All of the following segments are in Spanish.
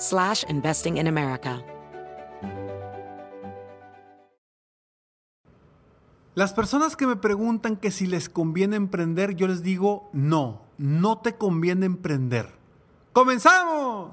slash investing in America. Las personas que me preguntan que si les conviene emprender, yo les digo, no, no te conviene emprender. ¡Comenzamos!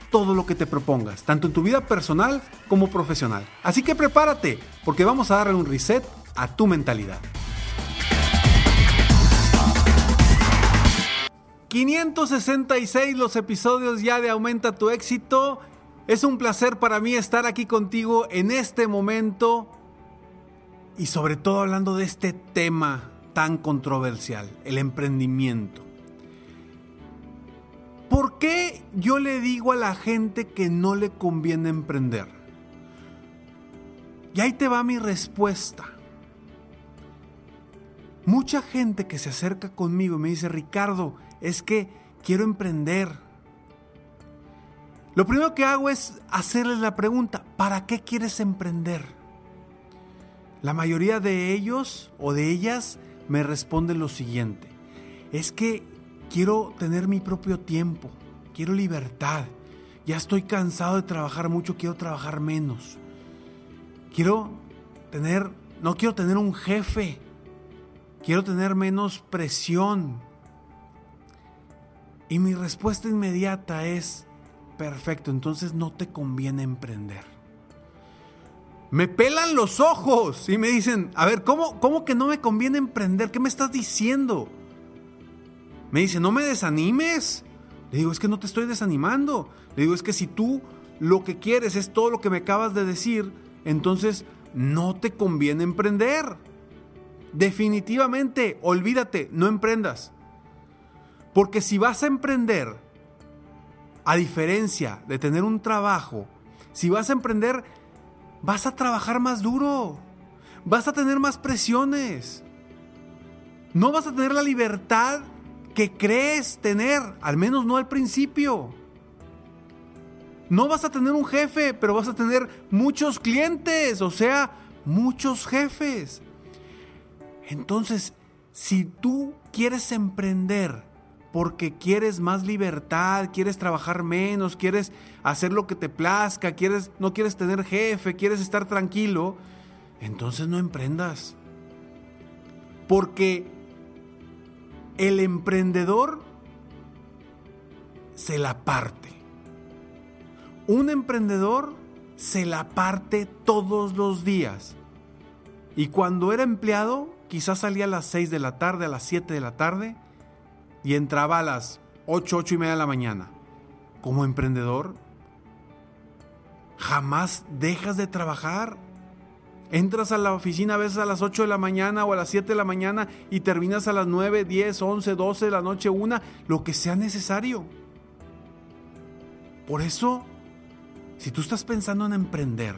todo lo que te propongas, tanto en tu vida personal como profesional. Así que prepárate, porque vamos a darle un reset a tu mentalidad. 566 los episodios ya de Aumenta tu éxito. Es un placer para mí estar aquí contigo en este momento y sobre todo hablando de este tema tan controversial, el emprendimiento. ¿Por qué yo le digo a la gente que no le conviene emprender? Y ahí te va mi respuesta. Mucha gente que se acerca conmigo y me dice, Ricardo, es que quiero emprender. Lo primero que hago es hacerles la pregunta, ¿para qué quieres emprender? La mayoría de ellos o de ellas me responden lo siguiente, es que quiero tener mi propio tiempo, quiero libertad. Ya estoy cansado de trabajar mucho, quiero trabajar menos. Quiero tener, no quiero tener un jefe, quiero tener menos presión. Y mi respuesta inmediata es, perfecto, entonces no te conviene emprender. Me pelan los ojos y me dicen, a ver, ¿cómo, cómo que no me conviene emprender? ¿Qué me estás diciendo? Me dice, no me desanimes. Le digo, es que no te estoy desanimando. Le digo, es que si tú lo que quieres es todo lo que me acabas de decir, entonces no te conviene emprender. Definitivamente, olvídate, no emprendas. Porque si vas a emprender, a diferencia de tener un trabajo, si vas a emprender, vas a trabajar más duro, vas a tener más presiones, no vas a tener la libertad que crees tener, al menos no al principio. No vas a tener un jefe, pero vas a tener muchos clientes, o sea, muchos jefes. Entonces, si tú quieres emprender porque quieres más libertad, quieres trabajar menos, quieres hacer lo que te plazca, quieres no quieres tener jefe, quieres estar tranquilo, entonces no emprendas. Porque el emprendedor se la parte. Un emprendedor se la parte todos los días. Y cuando era empleado, quizás salía a las 6 de la tarde, a las 7 de la tarde, y entraba a las 8, 8 y media de la mañana. Como emprendedor, jamás dejas de trabajar. Entras a la oficina a veces a las 8 de la mañana o a las 7 de la mañana y terminas a las 9, 10, 11, 12 de la noche, una, lo que sea necesario. Por eso, si tú estás pensando en emprender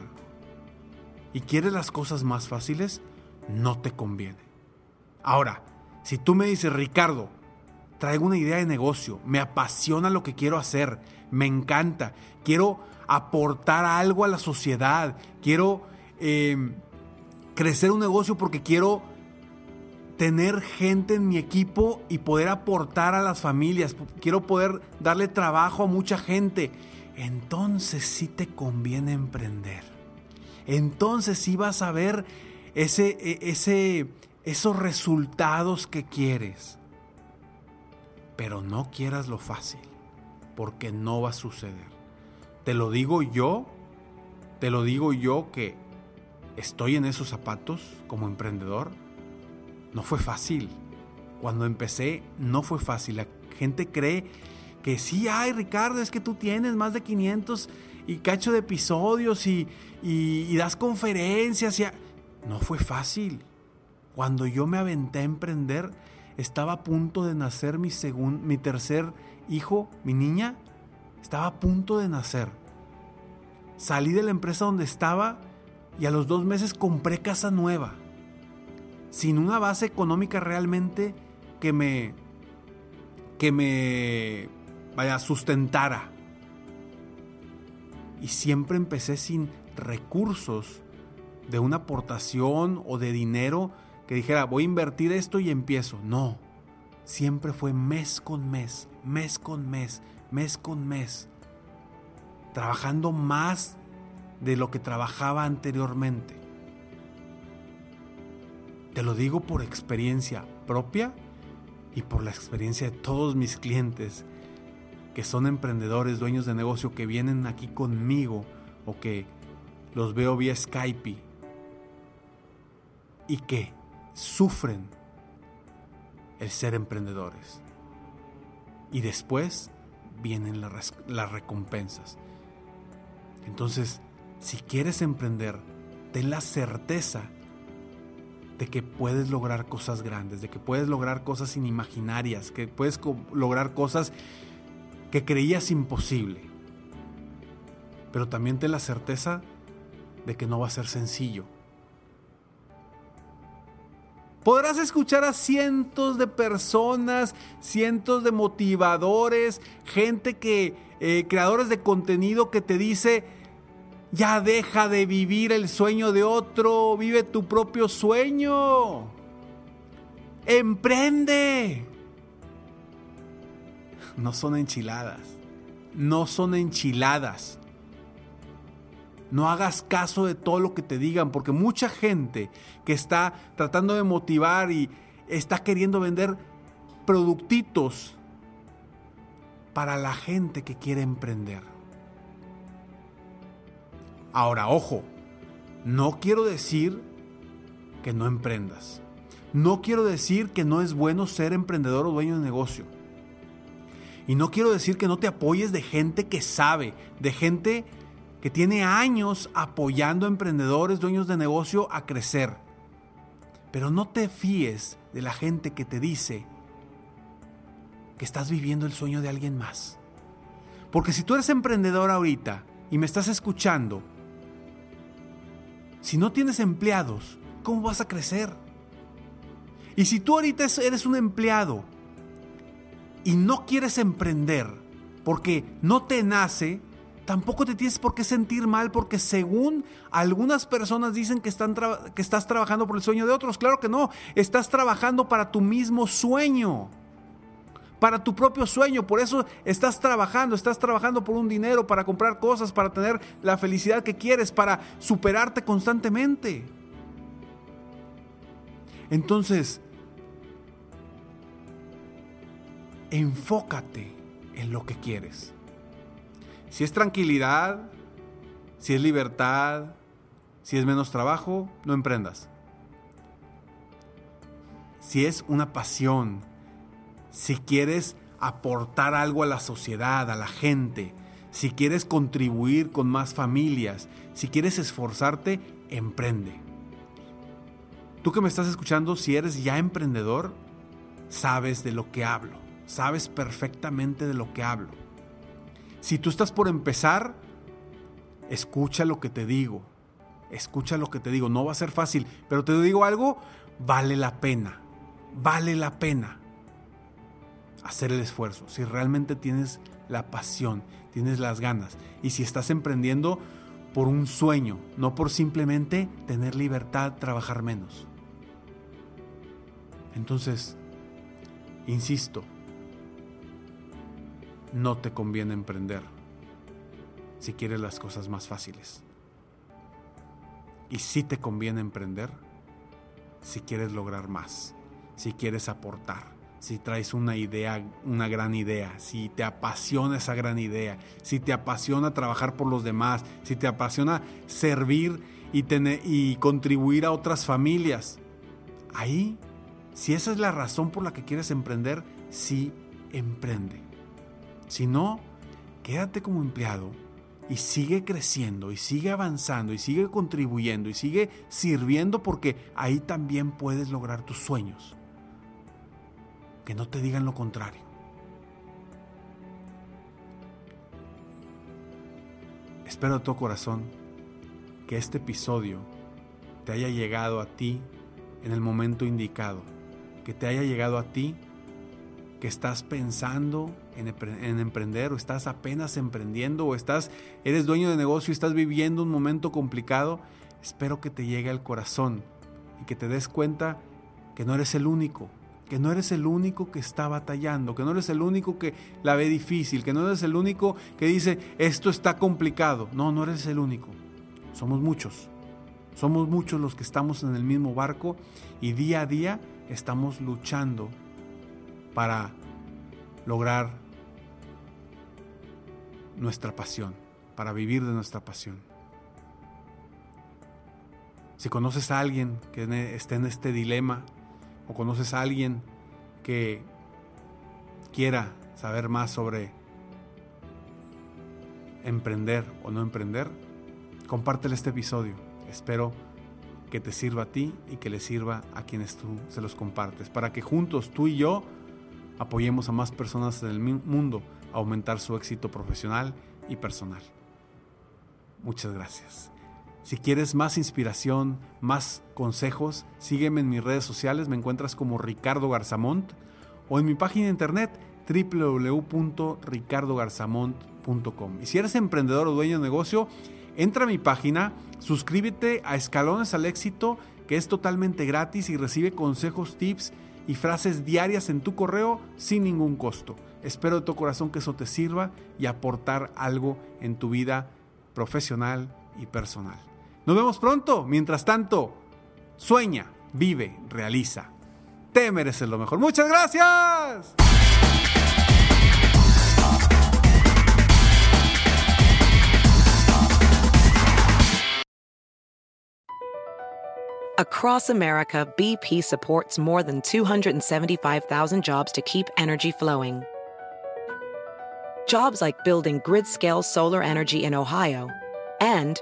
y quieres las cosas más fáciles, no te conviene. Ahora, si tú me dices, Ricardo, traigo una idea de negocio, me apasiona lo que quiero hacer, me encanta, quiero aportar algo a la sociedad, quiero em, crecer un negocio porque quiero tener gente en mi equipo y poder aportar a las familias, quiero poder darle trabajo a mucha gente, entonces sí te conviene emprender. Entonces sí vas a ver ese, e, ese, esos resultados que quieres. Pero no quieras lo fácil, porque no va a suceder. Te lo digo yo, te lo digo yo que estoy en esos zapatos como emprendedor. No fue fácil. Cuando empecé no fue fácil. La gente cree que sí, ay Ricardo, es que tú tienes más de 500 y cacho de episodios y, das conferencias. Y No fue fácil. Cuando yo me aventé a emprender, estaba a punto de nacer mi, mi tercer hijo, mi niña, estaba a punto de nacer. Salí de la empresa donde estaba y a los dos meses compré casa nueva, sin una base económica realmente que me, que me, vaya, sustentara. Y siempre empecé sin recursos de una aportación o de dinero que dijera, voy a invertir esto y empiezo. No, siempre fue mes con mes, mes con mes, mes con mes, trabajando más de lo que trabajaba anteriormente. Te lo digo por experiencia propia y por la experiencia de todos mis clientes que son emprendedores, dueños de negocio, que vienen aquí conmigo o que los veo vía Skype y que sufren el ser emprendedores. Y después vienen las, recompensas. Entonces, si quieres emprender, ten la certeza de que puedes lograr cosas grandes, de que puedes lograr cosas inimaginarias, que puedes lograr cosas que creías imposible. Pero también ten la certeza de que no va a ser sencillo, Podrás escuchar a cientos de personas, cientos de motivadores, gente que, eh, creadores de contenido que te dice, ya deja de vivir el sueño de otro, vive tu propio sueño. Emprende. No son enchiladas, no son enchiladas. No hagas caso de todo lo que te digan, porque mucha gente que está tratando de motivar y está queriendo vender productitos para la gente que quiere emprender. Ahora, ojo, no quiero decir que no emprendas. No quiero decir que no es bueno ser emprendedor o dueño de negocio. Y no quiero decir que no te apoyes de gente que sabe, de gente que tiene años apoyando a emprendedores, dueños de negocio a crecer. Pero no te fíes de la gente que te dice que estás viviendo el sueño de alguien más. Porque si tú eres emprendedor ahorita y me estás escuchando, si no tienes empleados, ¿cómo vas a crecer? Y si tú ahorita eres un empleado y no quieres emprender porque no te nace, tampoco te tienes por qué sentir mal porque según algunas personas dicen que, están que estás trabajando por el sueño de otros. Claro que no, estás trabajando para tu mismo sueño, para tu propio sueño. Por eso estás trabajando, estás trabajando por un dinero, para comprar cosas, para tener la felicidad que quieres, para superarte constantemente. Entonces, enfócate en lo que quieres. Si es tranquilidad, si es libertad, si es menos trabajo, no emprendas. Si es una pasión, si quieres aportar algo a la sociedad, a la gente, si quieres contribuir con más familias, si quieres esforzarte, emprende. Tú que me estás escuchando, si eres ya emprendedor, sabes de lo que hablo, sabes perfectamente de lo que hablo. Si tú estás por empezar, escucha lo que te digo. Escucha lo que te digo. No va a ser fácil, pero te digo algo, vale la pena. Vale la pena. Hacer el esfuerzo, si realmente tienes la pasión, tienes las ganas y si estás emprendiendo por un sueño, no por simplemente tener libertad, trabajar menos. Entonces, insisto, no te conviene emprender si quieres las cosas más fáciles. Y sí te conviene emprender si quieres lograr más, si quieres aportar, si traes una idea, una gran idea, si te apasiona esa gran idea, si te apasiona trabajar por los demás, si te apasiona servir y, tener, y contribuir a otras familias. Ahí, si esa es la razón por la que quieres emprender, sí emprende. Si no, quédate como empleado y sigue creciendo y sigue avanzando y sigue contribuyendo y sigue sirviendo porque ahí también puedes lograr tus sueños. Que no te digan lo contrario. Espero de todo corazón que este episodio te haya llegado a ti en el momento indicado, que te haya llegado a ti que estás pensando en, emprender o estás apenas emprendiendo o estás eres dueño de negocio y estás viviendo un momento complicado, espero que te llegue al corazón y que te des cuenta que no eres el único, que no eres el único que está batallando, que no eres el único que la ve difícil, que no eres el único que dice esto está complicado. No, no eres el único. Somos muchos. Somos muchos los que estamos en el mismo barco y día a día estamos luchando para lograr nuestra pasión, para vivir de nuestra pasión. Si conoces a alguien que esté en este dilema o conoces a alguien que quiera saber más sobre emprender o no emprender, compártele este episodio. Espero que te sirva a ti y que le sirva a quienes tú se los compartes, para que juntos tú y yo apoyemos a más personas en el mundo a aumentar su éxito profesional y personal. Muchas gracias. Si quieres más inspiración, más consejos, sígueme en mis redes sociales, me encuentras como Ricardo Garzamont o en mi página de internet www.ricardogarzamont.com. Y si eres emprendedor o dueño de negocio, entra a mi página, suscríbete a Escalones al Éxito, que es totalmente gratis y recibe consejos, tips y frases diarias en tu correo sin ningún costo. Espero de tu corazón que eso te sirva y aportar algo en tu vida profesional y personal. Nos vemos pronto. Mientras tanto, sueña, vive, realiza. Te mereces lo mejor. Muchas gracias. Across America, BP supports more than 275,000 jobs to keep energy flowing. Jobs like building grid scale solar energy in Ohio and